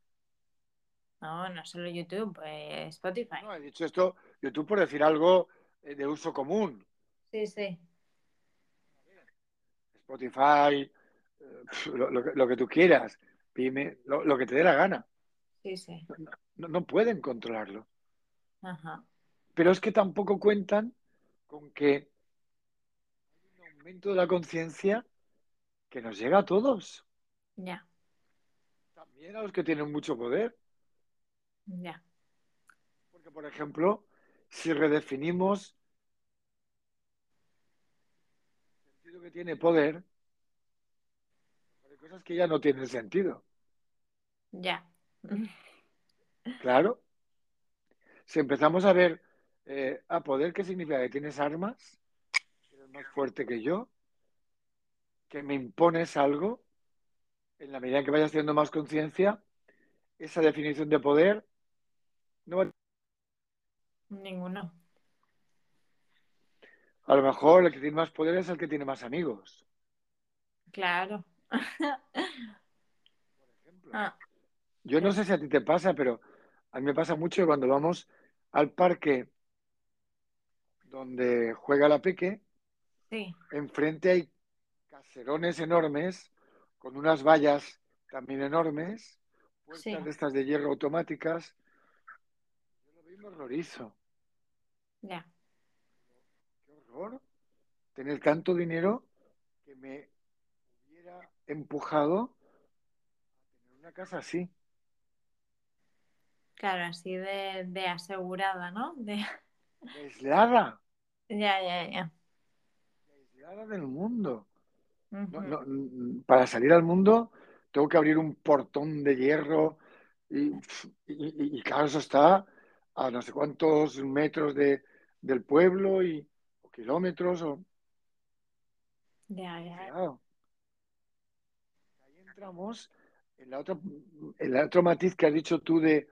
B: No, no solo YouTube, pues Spotify.
A: No, he dicho esto, YouTube por decir algo eh, de uso común.
B: Sí, sí.
A: Spotify, eh, lo, lo, lo, que tú quieras, Pime, lo, lo, que te dé la gana.
B: Sí, sí.
A: No, no pueden controlarlo.
B: Ajá.
A: Pero es que tampoco cuentan con que hay un aumento de la conciencia que nos llega a todos.
B: Ya.
A: También a los que tienen mucho poder.
B: Ya.
A: Porque, por ejemplo, si redefinimos el sentido que tiene poder, hay cosas que ya no tienen sentido.
B: Ya. [laughs]
A: Claro. Si empezamos a ver eh, a poder, ¿qué significa? Que tienes armas, que eres más fuerte que yo, que me impones algo, en la medida en que vayas teniendo más conciencia, esa definición de poder no va
B: Ninguno.
A: A lo mejor el que tiene más poder es el que tiene más amigos.
B: Claro.
A: Por ejemplo. Ah. Yo no sé si a ti te pasa, pero a mí me pasa mucho cuando vamos al parque donde juega la Peque,
B: sí.
A: enfrente hay caserones enormes con unas vallas también enormes, puertas
B: Sí.
A: de estas de hierro automáticas. Yo lo y me horrorizo.
B: Ya.
A: Tener tanto dinero que me hubiera empujado a tener una casa así.
B: Claro, así de, de asegurada, ¿no? De...
A: Aislada,
B: Ya, ya, ya.
A: aislada del mundo. No, para salir al mundo tengo que abrir un portón de hierro y, y- y- y claro, eso está a no sé cuántos metros de, del pueblo y kilómetros o
B: Ya, ya.
A: Ahí entramos en la otra, en el otro matiz que has dicho tú de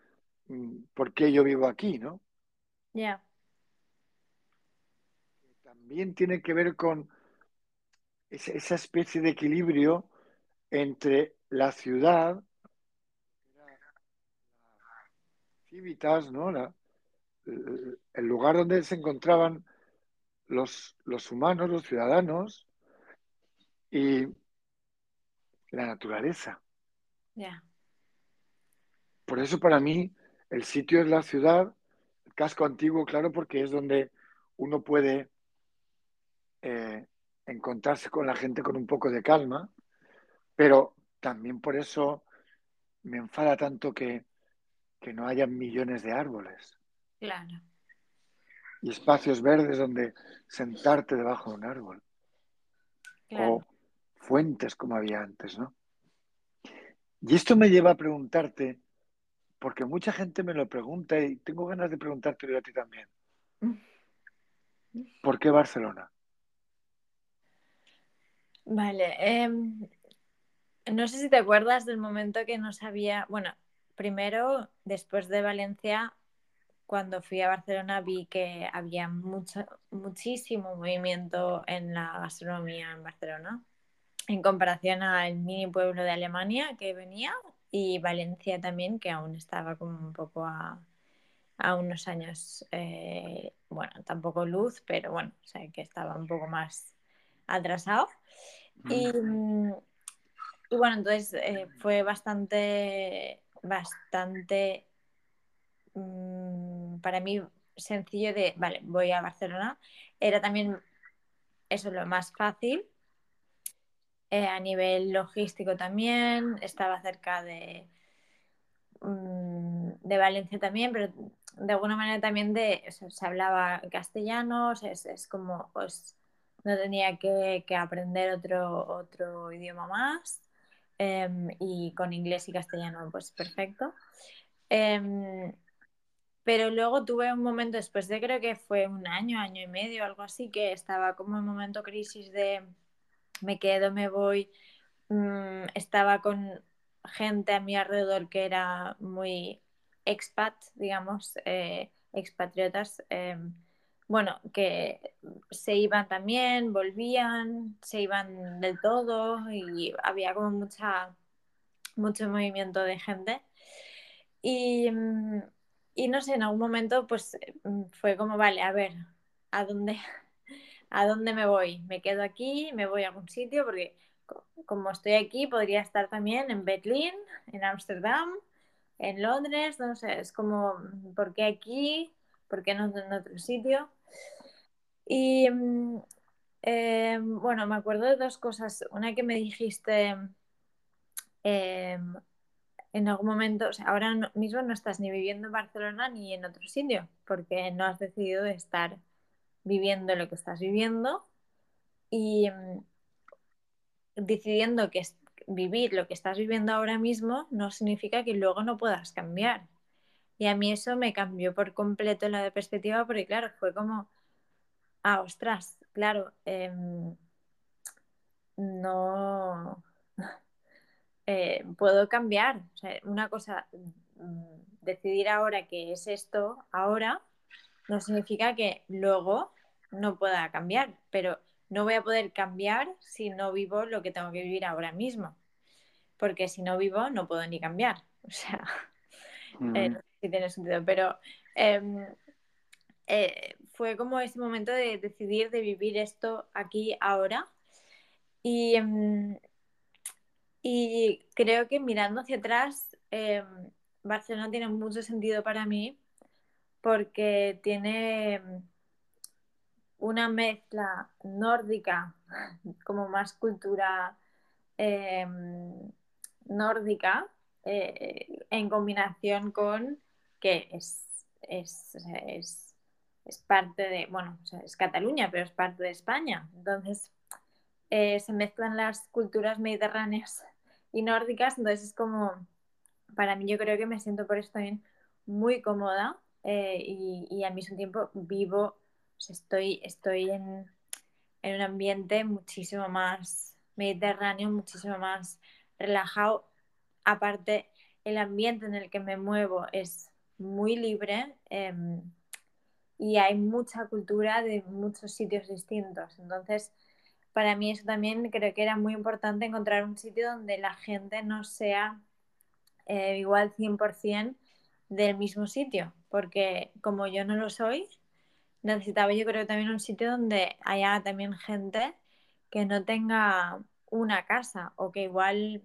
A: mm, por qué yo vivo aquí, ¿no?
B: Ya.
A: También tiene que ver con esa, especie de equilibrio entre la ciudad, civitas, ¿no? La- el lugar donde se encontraban los, los humanos, los ciudadanos, y la naturaleza.
B: Ya.
A: Por eso para mí el sitio es la ciudad, el casco antiguo, claro, porque es donde uno puede eh, encontrarse con la gente con un poco de calma, pero también por eso me enfada tanto que, que no haya millones de árboles
B: Claro.
A: Y espacios verdes donde sentarte debajo de un árbol
B: Claro.
A: o fuentes como había antes, ¿no? Y esto me lleva a preguntarte, porque mucha gente me lo pregunta y tengo ganas de preguntártelo a ti también. [laughs] ¿Por qué Barcelona?
B: Vale. em, no sé si te acuerdas del momento que no sabía. Bueno, primero, después de Valencia, cuando fui a Barcelona, vi que había mucho, muchísimo movimiento en la gastronomía en Barcelona, en comparación al mini pueblo de Alemania que venía y Valencia también, que aún estaba como un poco a, a unos años, eh, bueno, tampoco luz, pero bueno, o sea, que estaba un poco más atrasado. Y, mm, y bueno, entonces eh, fue bastante, bastante mm, para mí sencillo de, vale, voy a Barcelona. Era también eso lo más fácil. Eh, a nivel logístico también, estaba cerca de, mm, de Valencia también, pero de alguna manera también de, se hablaba castellano, es, es como, pues no tenía que, que aprender otro, otro idioma más. em, y con inglés y castellano, pues perfecto. Em, pero luego tuve un momento después de creo que fue un año, año y medio, algo así, que estaba como en momento crisis de me quedo, me voy. Mm, estaba con gente a mi alrededor que era muy expat, digamos, eh, expatriotas, em, bueno, que se iban también, volvían, se iban del todo y había como mucha, mucho movimiento de gente. Y, mm, y no sé, en algún momento pues mm, fue como, vale, a ver, ¿a dónde, [laughs] ¿a dónde me voy? ¿Me quedo aquí? ¿Me voy a algún sitio? Porque como estoy aquí, podría estar también en Berlín, en Ámsterdam, en Londres, no sé, es como, ¿por qué aquí? ¿Por qué no en otro sitio? Y mm, eh, bueno, me acuerdo de dos cosas. Una que me dijiste eh, en algún momento, ahora mismo no estás ni viviendo en Barcelona ni en otro sitio, porque no has decidido estar viviendo lo que estás viviendo y mm, decidiendo que vivir lo que estás viviendo ahora mismo no significa que luego no puedas cambiar. Y a mí eso me cambió por completo la perspectiva porque, claro, fue como, ah, ostras, claro, em, no eh, puedo cambiar. O sea, una cosa, mm, decidir ahora que es esto, ahora, no significa que luego no pueda cambiar, pero no voy a poder cambiar si no vivo lo que tengo que vivir ahora mismo. Porque si no vivo, no puedo ni cambiar. [laughs] O sea, eh, si tiene sentido. Pero em, eh, fue como ese momento de decidir de vivir esto aquí ahora. Y, em, y creo que mirando hacia atrás, em, Barcelona tiene mucho sentido para mí porque tiene una mezcla nórdica, [laughs] como más cultura em, nórdica, eh, en combinación con que es, es, es, parte de, bueno, es Cataluña, pero es parte de España. Entonces, eh, se mezclan las culturas mediterráneas y nórdicas, entonces es como, para mí yo creo que me siento por esto también muy cómoda eh, y, y, al mismo tiempo vivo estoy, estoy en, un ambiente muchísimo más mediterráneo, muchísimo más relajado. Aparte, el ambiente en el que me muevo es muy libre em, y hay mucha cultura de muchos sitios distintos. Entonces, para mí eso también creo que era muy importante encontrar un sitio donde la gente no sea eh, igual 100% del mismo sitio, porque como yo no lo soy, necesitaba yo creo también un sitio donde haya también gente que no tenga una casa o que igual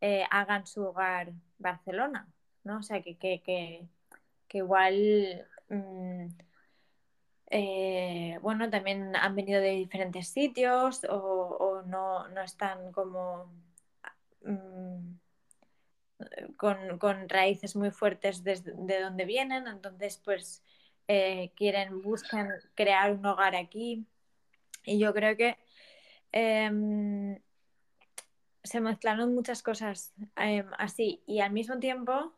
B: eh, hagan su hogar Barcelona, ¿no? O sea, que, que, igual, mm, eh, bueno, también han venido de diferentes sitios o, no, están como... Mm, con, raíces muy fuertes desde de donde vienen, entonces pues eh, quieren, buscan crear un hogar aquí. Y yo creo que em, se mezclaron muchas cosas em, así. Y al mismo tiempo,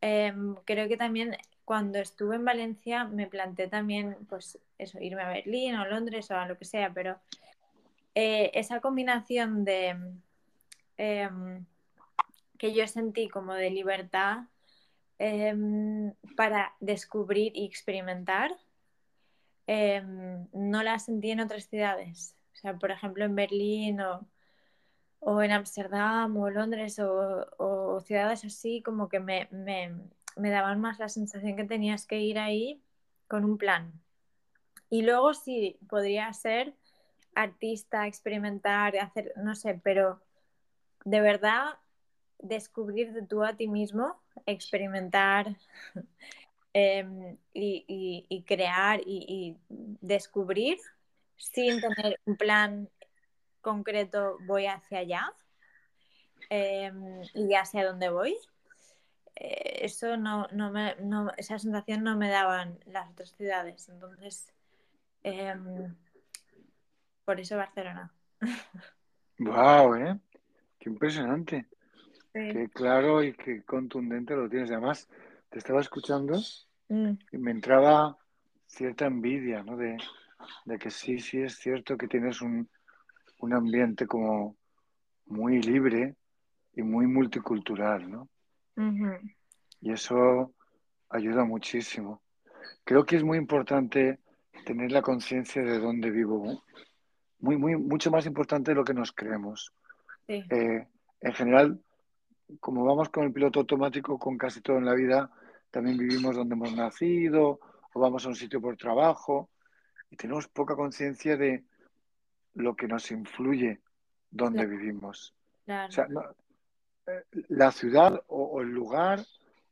B: em, creo que también cuando estuve en Valencia me planteé también, pues eso, irme a Berlín o Londres o a lo que sea, pero eh, esa combinación de que yo sentí como de libertad Em, para descubrir y experimentar, em, no la sentí en otras ciudades. O sea, por ejemplo, en Berlín o, en Ámsterdam o Londres o, ciudades así, como que me, daban más la sensación que tenías que ir ahí con un plan. Y luego sí, podría ser artista, experimentar, hacer, no sé, pero de verdad descubrir de tú a ti mismo, experimentar [laughs] em, y, crear y, descubrir sin tener un plan concreto, voy hacia allá em, y hacia dónde voy. Eh, eso no, me, esa sensación no me daban las otras ciudades. Entonces, em, por eso Barcelona.
A: Wow, ¿eh? Qué impresionante. Qué claro y qué contundente lo tienes. Además, te estaba escuchando mm. y me entraba cierta envidia, ¿no? De, que sí, sí es cierto que tienes un, ambiente como muy libre y muy multicultural, ¿no? Y eso ayuda muchísimo. creo que es muy importante tener la conciencia de dónde vivo. Muy, muy, mucho más importante de lo que nos creemos.
B: Sí,
A: Eh, en general, como vamos con el piloto automático con casi todo en la vida, también vivimos donde hemos nacido o vamos a un sitio por trabajo y tenemos poca conciencia de lo que nos influye donde
B: Claro.
A: vivimos.
B: claro.
A: O sea, no- la ciudad o, o el lugar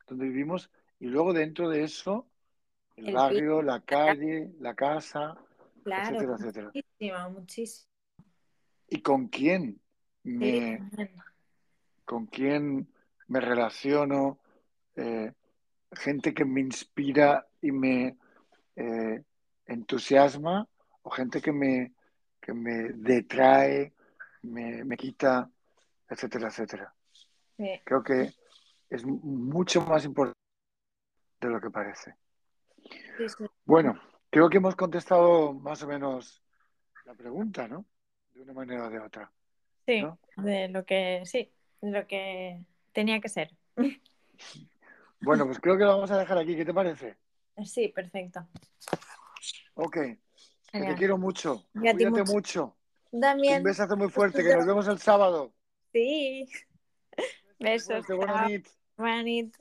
A: donde vivimos y luego dentro de eso el,
B: El
A: barrio, la calle, la casa,
B: claro,
A: etcétera, etcétera.
B: muchísimo, muchísimo.
A: ¿Y con quién me, con quién me relaciono? Eh, gente que me inspira y me eh, entusiasma o gente que me, que me detrae, me, me quita, etcétera, etcétera.
B: Sí,
A: Creo que es mucho más importante de lo que parece.
B: sí, sí.
A: Bueno, creo que hemos contestado más o menos la pregunta, ¿no? De una manera o de otra.
B: Sí,
A: ¿No?
B: de lo que, sí, de lo que tenía que ser.
A: Bueno, pues creo que lo vamos a dejar aquí. ¿Qué te parece?
B: Sí, perfecto.
A: Ok. Que te quiero mucho. Cuídate
B: mucho.
A: mucho.
B: También.
A: Un besazo muy fuerte, que nos vemos el sábado.
B: Sí. Besos.
A: Fuerte, buena
B: chao.
A: nit.
B: Buena nit.